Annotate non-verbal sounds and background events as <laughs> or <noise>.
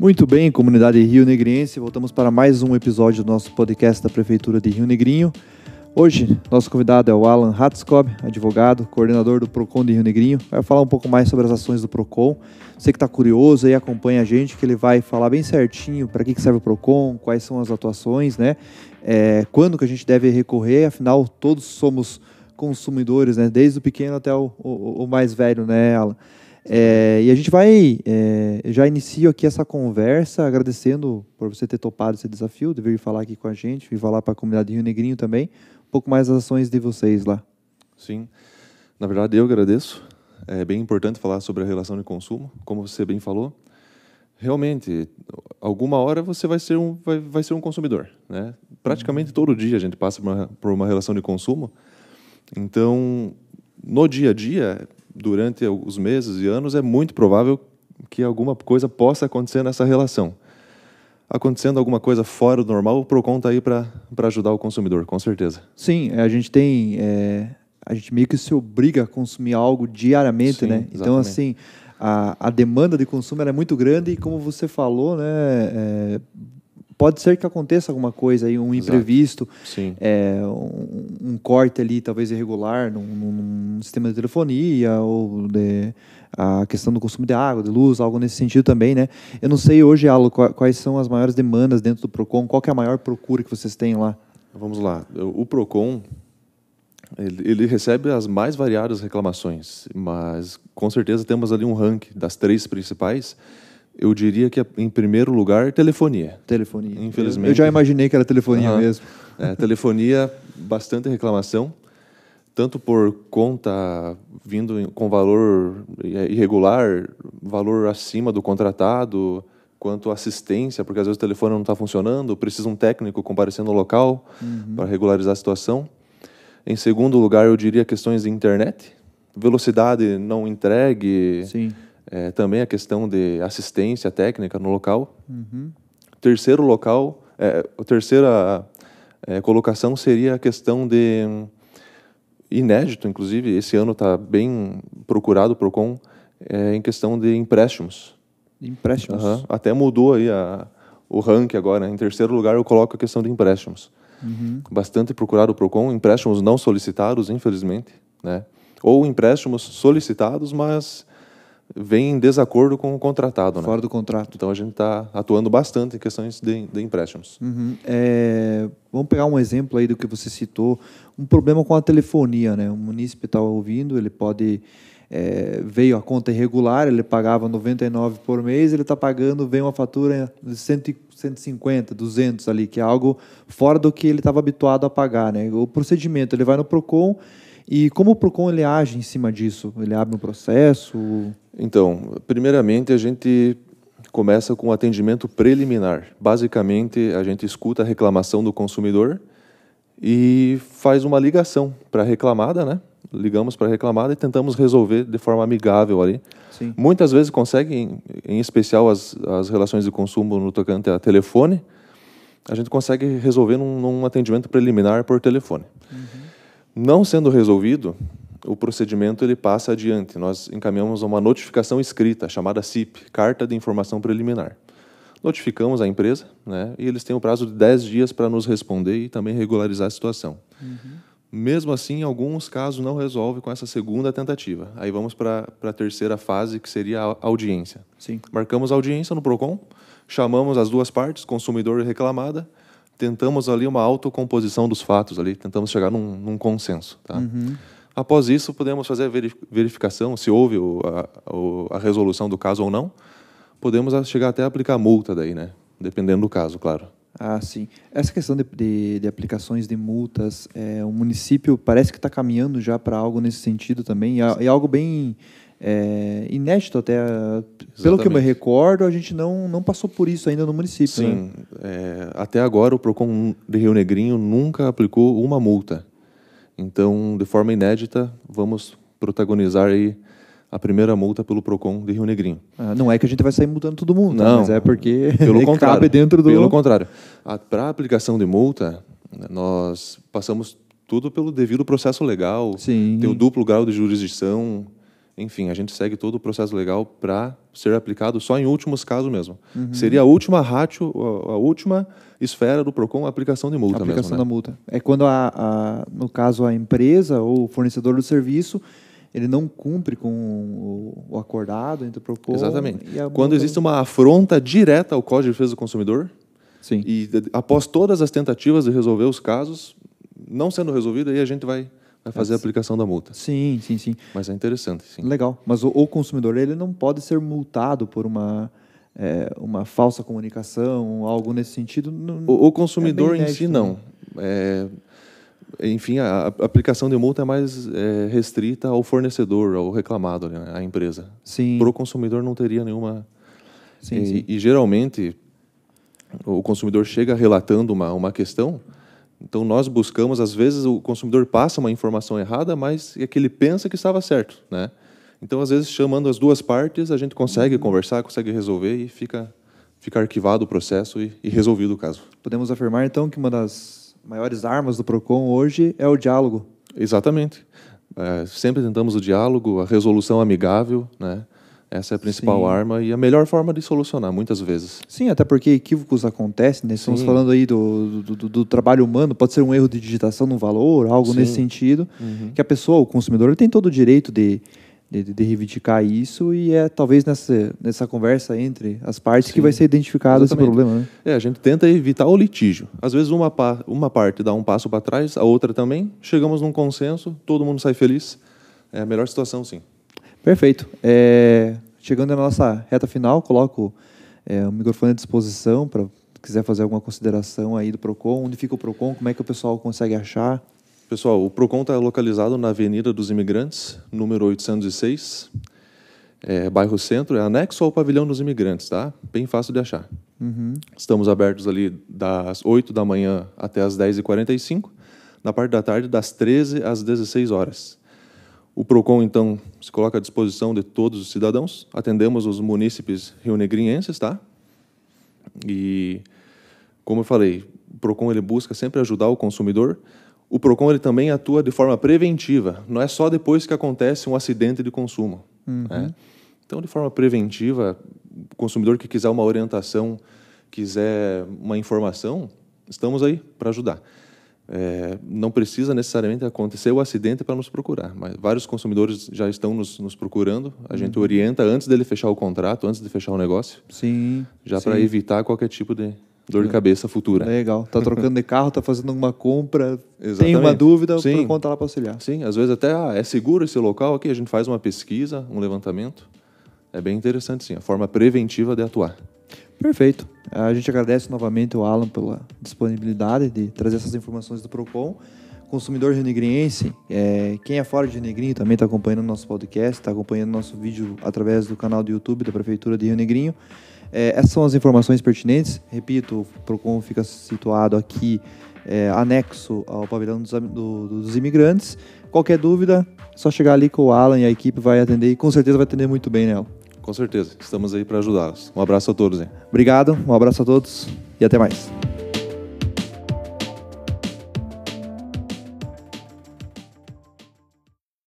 Muito bem, comunidade Rio Negriense, voltamos para mais um episódio do nosso podcast da Prefeitura de Rio Negrinho. Hoje, nosso convidado é o Alan Hatskob, advogado, coordenador do PROCON de Rio Negrinho. Vai falar um pouco mais sobre as ações do PROCON. Você que está curioso aí, acompanha a gente, que ele vai falar bem certinho para que, que serve o PROCON, quais são as atuações, né? É, quando que a gente deve recorrer, afinal, todos somos consumidores, né? Desde o pequeno até o, o, o mais velho, né, Alan? É, e a gente vai, é, já inicio aqui essa conversa agradecendo por você ter topado esse desafio, de vir falar aqui com a gente, vir falar para a comunidade Rio Negrinho também, um pouco mais das ações de vocês lá. Sim, na verdade eu agradeço. É bem importante falar sobre a relação de consumo, como você bem falou. Realmente, alguma hora você vai ser um, vai, vai ser um consumidor. Né? Praticamente todo dia a gente passa por uma, por uma relação de consumo. Então, no dia a dia, durante os meses e anos, é muito provável que alguma coisa possa acontecer nessa relação. Acontecendo alguma coisa fora do normal, o PROCON está aí para ajudar o consumidor, com certeza. Sim, a gente tem. É, a gente meio que se obriga a consumir algo diariamente, Sim, né? exatamente. Então, assim, a, a demanda de consumo é muito grande e, como você falou, né? É, pode ser que aconteça alguma coisa aí, um Exato. imprevisto, é, um, um corte ali, talvez irregular, num, num sistema de telefonia ou de, a questão do consumo de água, de luz, algo nesse sentido também, né? Eu não sei hoje, Alo, qua- quais são as maiores demandas dentro do Procon, qual é a maior procura que vocês têm lá? Vamos lá. O PROCON, ele, ele recebe as mais variadas reclamações, mas com certeza temos ali um ranking das três principais. Eu diria que, em primeiro lugar, telefonia. Telefonia. Infelizmente. Eu já imaginei que era telefonia Aham. mesmo. É, telefonia, bastante reclamação, tanto por conta vindo com valor irregular, valor acima do contratado, quanto assistência, porque às vezes o telefone não está funcionando, precisa um técnico comparecer no local para regularizar a situação. Em segundo lugar, eu diria questões de internet, velocidade não entregue, Sim. É, também a questão de assistência técnica no local. Terceiro local, é, a terceira é, colocação seria a questão de inédito, inclusive esse ano está bem procurado o Procon é, em questão de empréstimos. Empréstimos. Aham. Até mudou aí a, o ranking agora. Em terceiro lugar eu coloco a questão de empréstimos. Bastante procurado o Procon, empréstimos não solicitados, infelizmente, né? Ou empréstimos solicitados, mas vêm em desacordo com o contratado, né? Fora do contrato. Então a gente está atuando bastante em questões de, de empréstimos. Uhum. É, vamos pegar um exemplo aí do que você citou, um problema com a telefonia, né? O munícipe está ouvindo, ele pode é, veio a conta irregular, ele pagava 99 por mês, ele está pagando, vem uma fatura de 100, 150, 200 ali, que é algo fora do que ele estava habituado a pagar, né? O procedimento, ele vai no Procon e como o Procon ele age em cima disso? Ele abre um processo? Então, primeiramente a gente começa com o atendimento preliminar. Basicamente, a gente escuta a reclamação do consumidor e faz uma ligação para a reclamada, né? Ligamos para a reclamada e tentamos resolver de forma amigável ali. Sim. Muitas vezes conseguem, em especial as, as relações de consumo no tocante a telefone, a gente consegue resolver num, num atendimento preliminar por telefone. Não sendo resolvido, o procedimento ele passa adiante. Nós encaminhamos uma notificação escrita, chamada CIP, Carta de Informação Preliminar. Notificamos a empresa, né, e eles têm o prazo de 10 dias para nos responder e também regularizar a situação. Mesmo assim, em alguns casos não resolve com essa segunda tentativa. Aí vamos para a terceira fase, que seria a audiência. Sim. Marcamos a audiência no PROCON, chamamos as duas partes, consumidor e reclamada, tentamos ali uma autocomposição dos fatos ali, tentamos chegar num, num consenso. Tá? Após isso, podemos fazer a veri- verificação se houve o- a, a resolução do caso ou não. Podemos chegar até a aplicar multa daí, né? Dependendo do caso, claro. Ah, sim. Essa questão de, de, de aplicações de multas, é, o município parece que está caminhando já para algo nesse sentido também, a- e algo bem é, inédito até. Pelo que eu me Exatamente. recordo, a gente não, não passou por isso ainda no município. Né? Sim, é, até agora o PROCON de Rio Negrinho nunca aplicou uma multa. Então, de forma inédita, vamos protagonizar aí a primeira multa pelo PROCON de Rio Negrinho. Ah, não é que a gente vai sair mudando todo mundo, tá? Não, mas é porque Pelo <laughs> contrário. cabe dentro do. Pelo contrário. Para a aplicação de multa, nós passamos tudo pelo devido processo legal. Sim. Tem o duplo grau de jurisdição. Enfim, a gente segue todo o processo legal para ser aplicado só em últimos casos mesmo. Uhum. Seria a última ratio, a, última esfera do PROCON, a aplicação de multa a aplicação mesmo, né? da multa. É quando, a, a, no caso, a empresa ou o fornecedor do serviço ele não cumpre com o, o acordado entre o PROCON Exatamente. Quando existe uma afronta direta ao Código de Defesa do Consumidor, Sim. e após todas as tentativas de resolver os casos, não sendo resolvido, aí a gente vai, vai fazer a aplicação da multa. Sim, sim, sim. Mas é interessante, sim. Legal. Mas o, o consumidor ele não pode ser multado por uma é, uma falsa comunicação, algo nesse sentido. Não, o, o, consumidor é em si não. Né? É, enfim, a, a, aplicação de multa é mais é, restrita ao fornecedor, ao reclamado, né, à empresa. Sim. Para o consumidor não teria nenhuma. Sim, e, sim. e geralmente o consumidor chega relatando uma, uma questão, então nós buscamos, às vezes o consumidor passa uma informação errada, mas é que ele pensa que estava certo, né? Então, às vezes, chamando as duas partes, a gente consegue uhum. conversar, consegue resolver e fica, fica arquivado o processo e, e resolvido o caso. Podemos afirmar, então, que uma das maiores armas do PROCON hoje é o diálogo. Exatamente. É, sempre tentamos o diálogo, a resolução amigável, né? Essa é a principal Sim. arma e a melhor forma de solucionar, muitas vezes. Sim, até porque equívocos acontecem, né? Estamos Sim. falando aí do, do, do, do, trabalho humano, pode ser um erro de digitação no valor, algo Sim. nesse sentido, uhum. que a pessoa, o consumidor, ele tem todo o direito de, de, de, reivindicar isso e é talvez nessa, nessa conversa entre as partes Sim, que vai ser identificado exatamente. esse problema. Né? É, a gente tenta evitar o litígio. Às vezes uma, uma parte dá um passo para trás, a outra também, chegamos num consenso, todo mundo sai feliz. É a melhor situação, sim. Perfeito. É, chegando na nossa reta final, coloco é, o microfone à disposição para quiser fazer alguma consideração aí do PROCON, onde fica o PROCON, como é que o pessoal consegue achar? Pessoal, o PROCON está localizado na Avenida dos Imigrantes, número 806, é, bairro Centro, é anexo ao Pavilhão dos Imigrantes, tá? Bem fácil de achar. Uhum. Estamos abertos ali das 8 da manhã até as 10h45, na parte da tarde das 13 às 16 horas. O PROCON, então, se coloca à disposição de todos os cidadãos. Atendemos os munícipes rionegrienses, tá? E, como eu falei, o PROCON ele busca sempre ajudar o consumidor, o Procon ele também atua de forma preventiva. Não é só depois que acontece um acidente de consumo. Uhum. Né? Então, de forma preventiva, o consumidor que quiser uma orientação, quiser uma informação, estamos aí para ajudar. É, não precisa necessariamente acontecer o acidente para nos procurar, mas vários consumidores já estão nos, nos procurando. A gente uhum. orienta antes dele fechar o contrato, antes de fechar o negócio. Sim. Já para evitar qualquer tipo de, Dor de cabeça futura. Legal. Tá trocando de carro, tá fazendo uma compra, Exatamente. tem uma dúvida, Sim. conta lá para auxiliar. Sim, às vezes até ah, é seguro esse local aqui, a gente faz uma pesquisa, um levantamento. É bem interessante, sim, a forma preventiva de atuar. Perfeito. A gente agradece novamente o Alan pela disponibilidade de trazer essas informações do PROCON. Consumidor renegriense, é, quem é fora de Rio Negrinho também está acompanhando nosso podcast, está acompanhando nosso vídeo através do canal do YouTube da Prefeitura de Rio Negrinho. É, essas são as informações pertinentes. Repito, o PROCON fica situado aqui é, anexo ao pavilhão dos, do, dos imigrantes. Qualquer dúvida, é só chegar ali com o Alan e a equipe vai atender e com certeza vai atender muito bem nela. Com certeza, estamos aí para ajudá-los. Um abraço a todos. Hein? Obrigado, um abraço a todos e até mais.